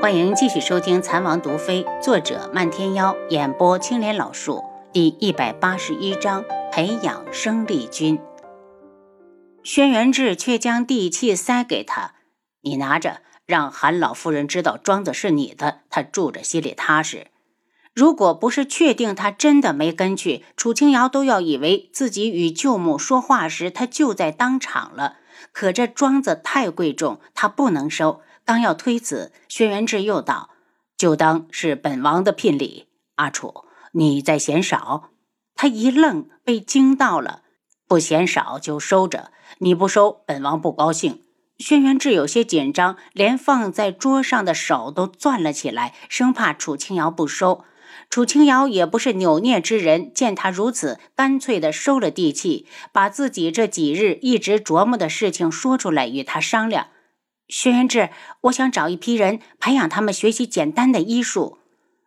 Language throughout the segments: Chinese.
欢迎继续收听《残王毒妃》，作者漫天妖，演播青莲老树，第一百八十一章：培养生力军。轩辕志却将地契塞给他，你拿着，让韩老夫人知道庄子是你的，她住着心里踏实。如果不是确定他真的没跟去，楚清瑶都要以为自己与舅母说话时他就在当场了。可这庄子太贵重，他不能收。刚要推辞，轩辕志又道：“就当是本王的聘礼。”阿楚，你在嫌少？他一愣，被惊到了。不嫌少就收着，你不收，本王不高兴。轩辕志有些紧张，连放在桌上的手都攥了起来，生怕楚清瑶不收。楚清瑶也不是扭捏之人，见他如此，干脆的收了地契，把自己这几日一直琢磨的事情说出来，与他商量。轩辕志，我想找一批人培养他们学习简单的医术。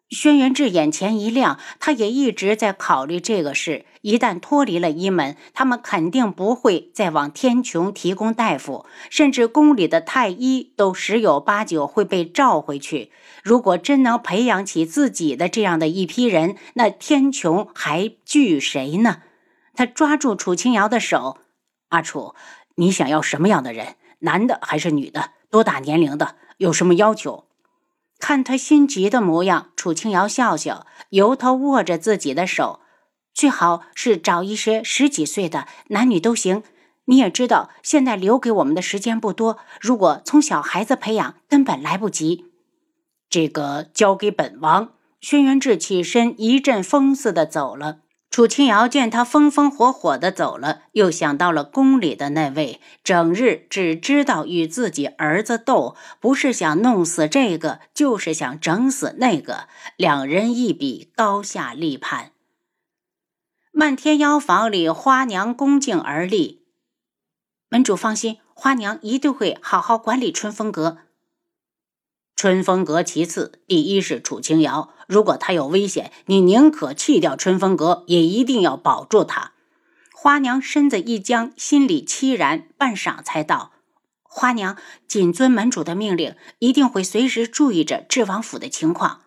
轩辕志眼前一亮，他也一直在考虑这个事。一旦脱离了医门，他们肯定不会再往天穹提供大夫，甚至宫里的太医都十有八九会被召回去。如果真能培养起自己的这样的一批人，那天穹还惧谁呢？他抓住楚清瑶的手：“阿楚，你想要什么样的人？”男的还是女的？多大年龄的？有什么要求？看他心急的模样，楚清瑶笑笑，由头握着自己的手。最好是找一些十几岁的，男女都行。你也知道，现在留给我们的时间不多，如果从小孩子培养，根本来不及。这个交给本王。轩辕志起身，一阵风似的走了。楚清瑶见他风风火火的走了，又想到了宫里的那位，整日只知道与自己儿子斗，不是想弄死这个，就是想整死那个。两人一比高下立判。漫天妖房里，花娘恭敬而立，门主放心，花娘一定会好好管理春风阁。春风阁其次，第一是楚清瑶。如果他有危险，你宁可弃掉春风阁，也一定要保住他。花娘身子一僵，心里凄然，半晌才道：“花娘谨遵门主的命令，一定会随时注意着智王府的情况。”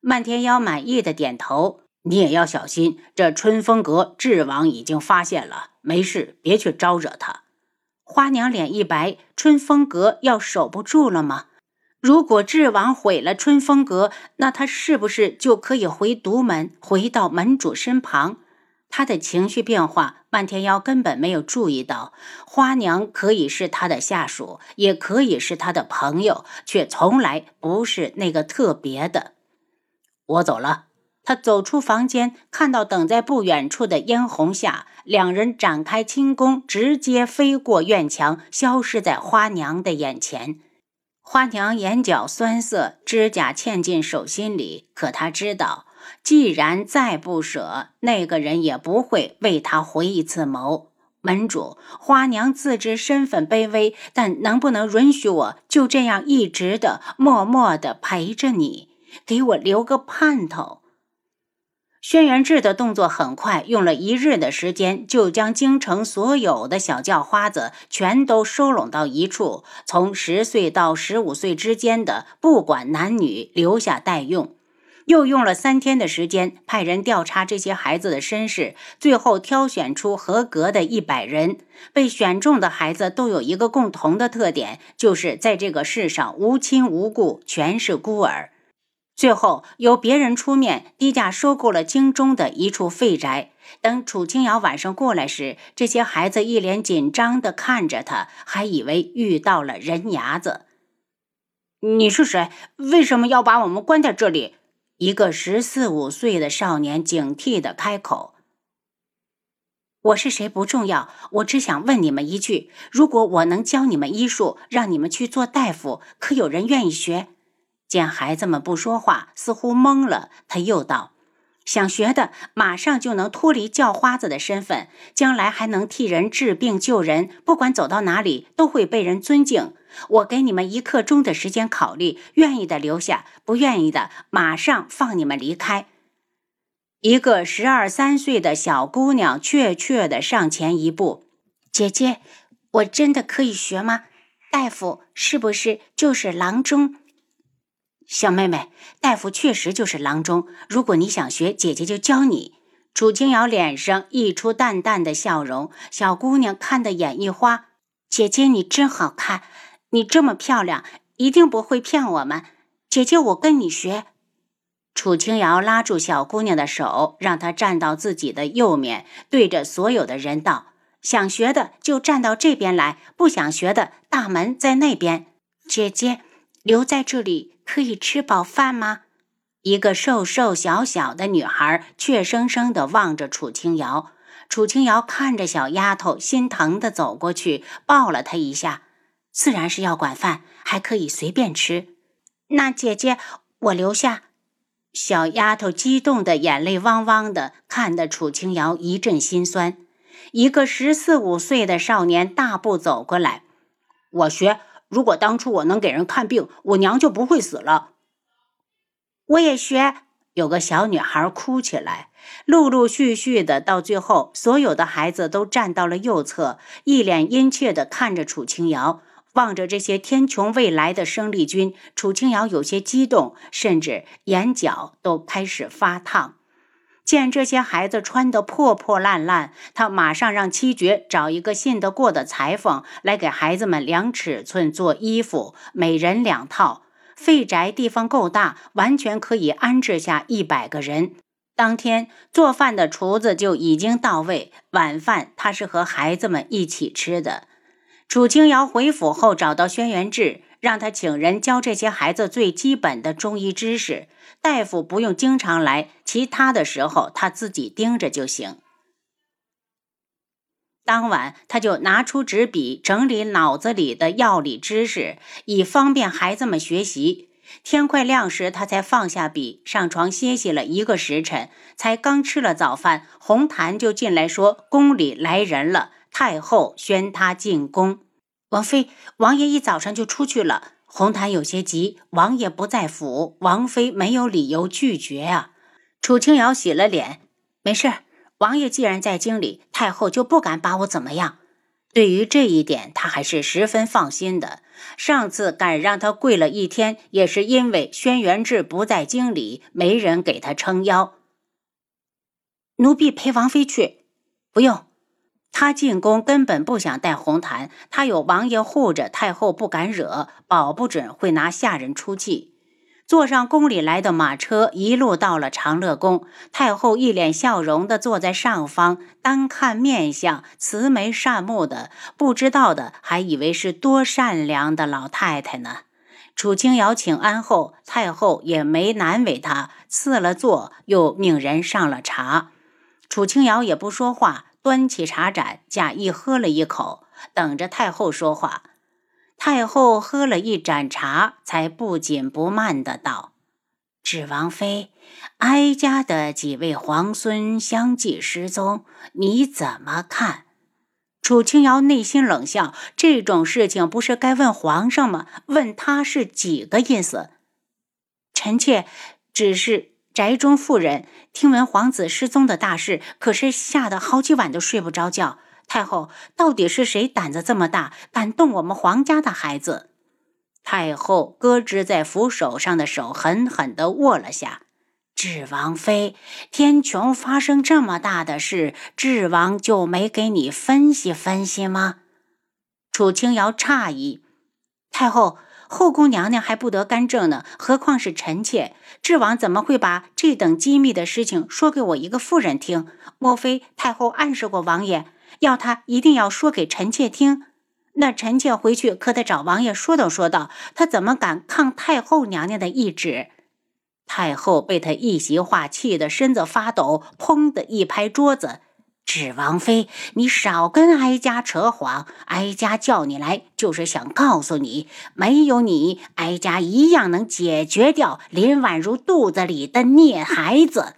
漫天妖满意的点头：“你也要小心，这春风阁智王已经发现了，没事，别去招惹他。”花娘脸一白：“春风阁要守不住了吗？”如果智王毁了春风阁，那他是不是就可以回独门，回到门主身旁？他的情绪变化，漫天妖根本没有注意到。花娘可以是他的下属，也可以是他的朋友，却从来不是那个特别的。我走了。他走出房间，看到等在不远处的嫣红下，两人展开轻功，直接飞过院墙，消失在花娘的眼前。花娘眼角酸涩，指甲嵌进手心里。可她知道，既然再不舍，那个人也不会为她回一次眸。门主，花娘自知身份卑微，但能不能允许我就这样一直的、默默的陪着你，给我留个盼头？轩辕志的动作很快，用了一日的时间，就将京城所有的小叫花子全都收拢到一处，从十岁到十五岁之间的，不管男女，留下待用。又用了三天的时间，派人调查这些孩子的身世，最后挑选出合格的一百人。被选中的孩子都有一个共同的特点，就是在这个世上无亲无故，全是孤儿。最后由别人出面低价收购了京中的一处废宅。等楚清瑶晚上过来时，这些孩子一脸紧张地看着他，还以为遇到了人牙子。你是谁？为什么要把我们关在这里？一个十四五岁的少年警惕地开口：“我是谁不重要，我只想问你们一句：如果我能教你们医术，让你们去做大夫，可有人愿意学？”见孩子们不说话，似乎懵了，他又道：“想学的，马上就能脱离叫花子的身份，将来还能替人治病救人，不管走到哪里都会被人尊敬。我给你们一刻钟的时间考虑，愿意的留下，不愿意的马上放你们离开。”一个十二三岁的小姑娘怯怯的上前一步：“姐姐，我真的可以学吗？大夫是不是就是郎中？”小妹妹，大夫确实就是郎中。如果你想学，姐姐就教你。楚清瑶脸上溢出淡淡的笑容，小姑娘看得眼一花。姐姐你真好看，你这么漂亮，一定不会骗我们。姐姐，我跟你学。楚清瑶拉住小姑娘的手，让她站到自己的右面，对着所有的人道：“想学的就站到这边来，不想学的大门在那边。姐姐留在这里。”可以吃饱饭吗？一个瘦瘦小小的女孩怯生生地望着楚清瑶。楚清瑶看着小丫头，心疼地走过去，抱了她一下。自然是要管饭，还可以随便吃。那姐姐，我留下。小丫头激动的眼泪汪汪的，看得楚清瑶一阵心酸。一个十四五岁的少年大步走过来，我学。如果当初我能给人看病，我娘就不会死了。我也学。有个小女孩哭起来，陆陆续续的，到最后，所有的孩子都站到了右侧，一脸殷切的看着楚清瑶，望着这些天穹未来的生力军。楚清瑶有些激动，甚至眼角都开始发烫。见这些孩子穿得破破烂烂，他马上让七绝找一个信得过的裁缝来给孩子们量尺寸做衣服，每人两套。废宅地方够大，完全可以安置下一百个人。当天做饭的厨子就已经到位，晚饭他是和孩子们一起吃的。楚清瑶回府后找到轩辕志。让他请人教这些孩子最基本的中医知识，大夫不用经常来，其他的时候他自己盯着就行。当晚，他就拿出纸笔整理脑子里的药理知识，以方便孩子们学习。天快亮时，他才放下笔，上床歇息了一个时辰。才刚吃了早饭，红檀就进来说：“宫里来人了，太后宣他进宫。”王妃，王爷一早上就出去了。红檀有些急，王爷不在府，王妃没有理由拒绝啊。楚清瑶洗了脸，没事。王爷既然在京里，太后就不敢把我怎么样。对于这一点，他还是十分放心的。上次敢让他跪了一天，也是因为轩辕志不在京里，没人给他撑腰。奴婢陪王妃去，不用。他进宫根本不想带红毯，他有王爷护着，太后不敢惹，保不准会拿下人出气。坐上宫里来的马车，一路到了长乐宫。太后一脸笑容的坐在上方，单看面相，慈眉善目的，不知道的还以为是多善良的老太太呢。楚清瑶请安后，太后也没难为她，赐了座，又命人上了茶。楚清瑶也不说话。端起茶盏，假意喝了一口，等着太后说话。太后喝了一盏茶，才不紧不慢的道：“芷王妃，哀家的几位皇孙相继失踪，你怎么看？”楚清瑶内心冷笑：“这种事情不是该问皇上吗？问他是几个意思？”臣妾只是。宅中妇人听闻皇子失踪的大事，可是吓得好几晚都睡不着觉。太后，到底是谁胆子这么大，敢动我们皇家的孩子？太后搁置在扶手上的手狠狠地握了下。智王妃，天穹发生这么大的事，智王就没给你分析分析吗？楚清瑶诧异，太后。后宫娘娘还不得干政呢，何况是臣妾？智王怎么会把这等机密的事情说给我一个妇人听？莫非太后暗示过王爷，要他一定要说给臣妾听？那臣妾回去可得找王爷说道说道，他怎么敢抗太后娘娘的懿旨？太后被他一席话气得身子发抖，砰的一拍桌子。芷王妃，你少跟哀家扯谎！哀家叫你来，就是想告诉你，没有你，哀家一样能解决掉林婉如肚子里的孽孩子。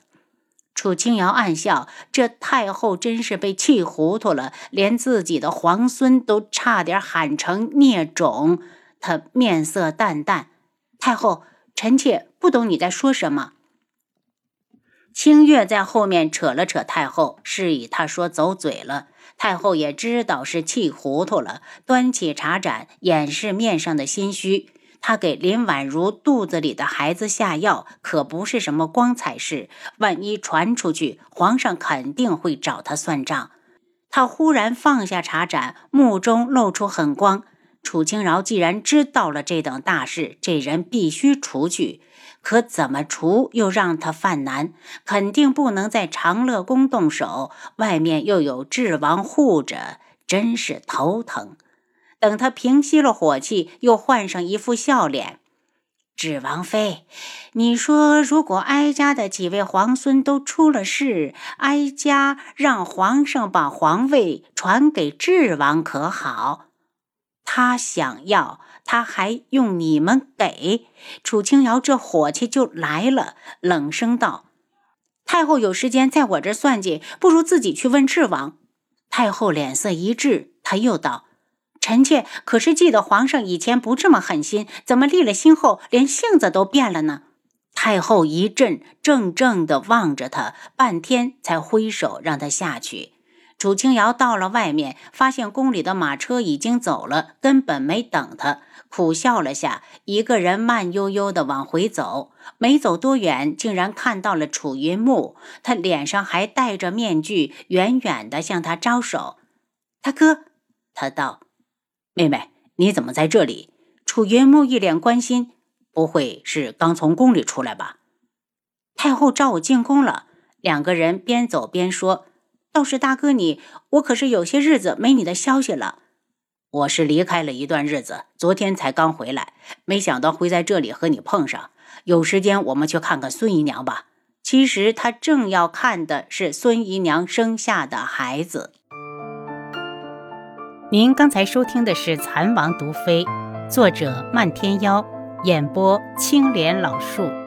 楚清瑶暗笑，这太后真是被气糊涂了，连自己的皇孙都差点喊成孽种。她面色淡淡：“太后，臣妾不懂你在说什么。”清月在后面扯了扯太后，示意她说走嘴了。太后也知道是气糊涂了，端起茶盏掩饰面上的心虚。他给林婉如肚子里的孩子下药，可不是什么光彩事。万一传出去，皇上肯定会找他算账。他忽然放下茶盏，目中露出狠光。楚清饶既然知道了这等大事，这人必须除去。可怎么除，又让他犯难。肯定不能在长乐宫动手，外面又有智王护着，真是头疼。等他平息了火气，又换上一副笑脸。智王妃，你说，如果哀家的几位皇孙都出了事，哀家让皇上把皇位传给智王，可好？他想要，他还用你们给？楚清瑶这火气就来了，冷声道：“太后有时间在我这算计，不如自己去问智王。”太后脸色一滞，她又道。臣妾可是记得皇上以前不这么狠心，怎么立了心后连性子都变了呢？太后一震，怔怔地望着他，半天才挥手让他下去。楚清瑶到了外面，发现宫里的马车已经走了，根本没等他，苦笑了下，一个人慢悠悠地往回走。没走多远，竟然看到了楚云木，他脸上还戴着面具，远远地向他招手：“大哥。”他道。妹妹，你怎么在这里？楚云木一脸关心，不会是刚从宫里出来吧？太后召我进宫了。两个人边走边说：“倒是大哥你，我可是有些日子没你的消息了。我是离开了一段日子，昨天才刚回来，没想到会在这里和你碰上。有时间我们去看看孙姨娘吧。其实他正要看的是孙姨娘生下的孩子。”您刚才收听的是《蚕王毒妃》，作者漫天妖，演播青莲老树。